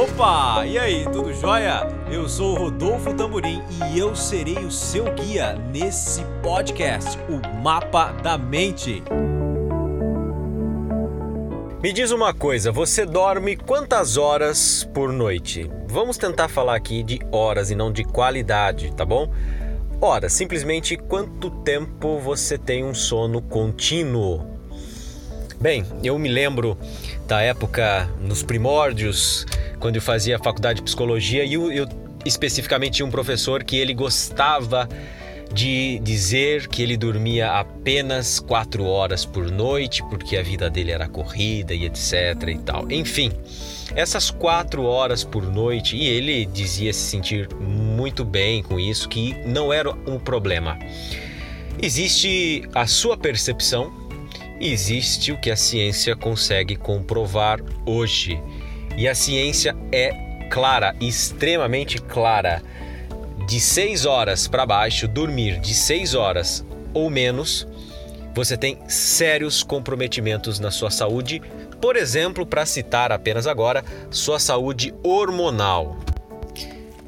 Opa! E aí, tudo jóia? Eu sou o Rodolfo Tamburim e eu serei o seu guia nesse podcast, o Mapa da Mente. Me diz uma coisa, você dorme quantas horas por noite? Vamos tentar falar aqui de horas e não de qualidade, tá bom? Horas, simplesmente quanto tempo você tem um sono contínuo. Bem, eu me lembro da época nos primórdios quando eu fazia faculdade de psicologia e eu, eu especificamente tinha um professor que ele gostava de dizer que ele dormia apenas quatro horas por noite porque a vida dele era corrida e etc e tal. Enfim, essas quatro horas por noite e ele dizia se sentir muito bem com isso, que não era um problema. Existe a sua percepção, existe o que a ciência consegue comprovar hoje. E a ciência é clara, extremamente clara. De 6 horas para baixo, dormir de 6 horas ou menos, você tem sérios comprometimentos na sua saúde. Por exemplo, para citar apenas agora, sua saúde hormonal.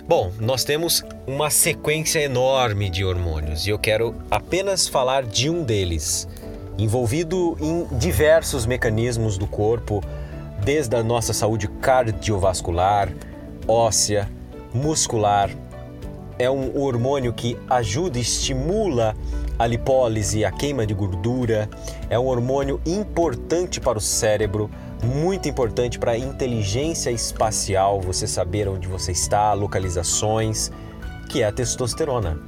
Bom, nós temos uma sequência enorme de hormônios e eu quero apenas falar de um deles, envolvido em diversos mecanismos do corpo desde a nossa saúde cardiovascular, óssea, muscular. É um hormônio que ajuda e estimula a lipólise, a queima de gordura. É um hormônio importante para o cérebro, muito importante para a inteligência espacial, você saber onde você está, localizações, que é a testosterona.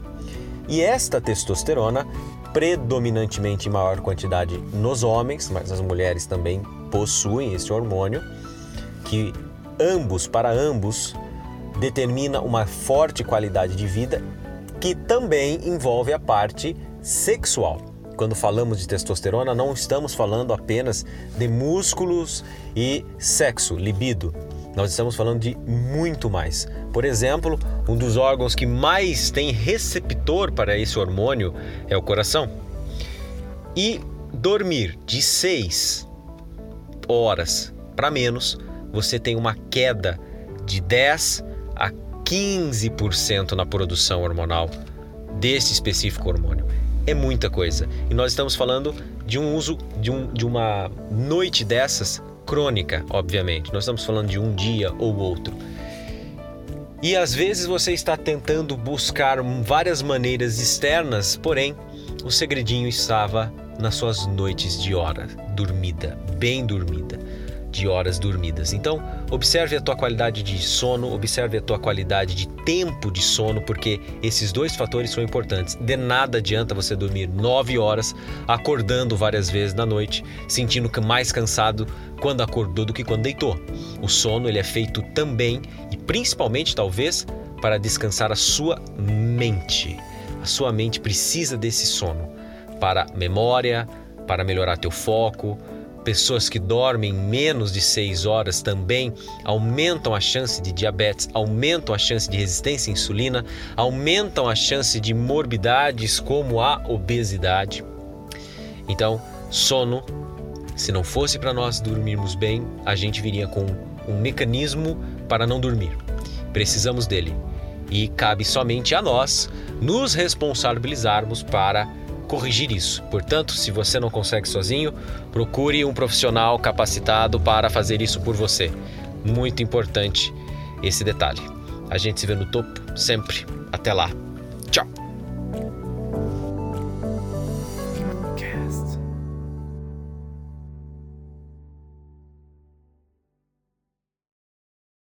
E esta testosterona, predominantemente em maior quantidade nos homens, mas as mulheres também possuem esse hormônio, que ambos, para ambos, determina uma forte qualidade de vida que também envolve a parte sexual. Quando falamos de testosterona, não estamos falando apenas de músculos e sexo, libido. Nós estamos falando de muito mais. Por exemplo, um dos órgãos que mais tem receptor para esse hormônio é o coração. E dormir de 6 horas para menos, você tem uma queda de 10 a 15% na produção hormonal desse específico hormônio. É muita coisa. E nós estamos falando de um uso de, um, de uma noite dessas crônica, obviamente. Nós estamos falando de um dia ou outro. E às vezes você está tentando buscar várias maneiras externas, porém o segredinho estava nas suas noites de hora dormida, bem dormida, de horas dormidas. Então, observe a tua qualidade de sono, observe a tua qualidade de tempo de sono, porque esses dois fatores são importantes. De nada adianta você dormir 9 horas, acordando várias vezes na noite, sentindo que mais cansado quando acordou do que quando deitou. O sono ele é feito também e principalmente talvez para descansar a sua mente. A sua mente precisa desse sono para memória, para melhorar teu foco. Pessoas que dormem menos de 6 horas também aumentam a chance de diabetes, aumentam a chance de resistência à insulina, aumentam a chance de morbidades como a obesidade. Então, sono, se não fosse para nós dormirmos bem, a gente viria com um mecanismo para não dormir. Precisamos dele e cabe somente a nós nos responsabilizarmos para corrigir isso. Portanto, se você não consegue sozinho, procure um profissional capacitado para fazer isso por você. Muito importante esse detalhe. A gente se vê no topo sempre. Até lá.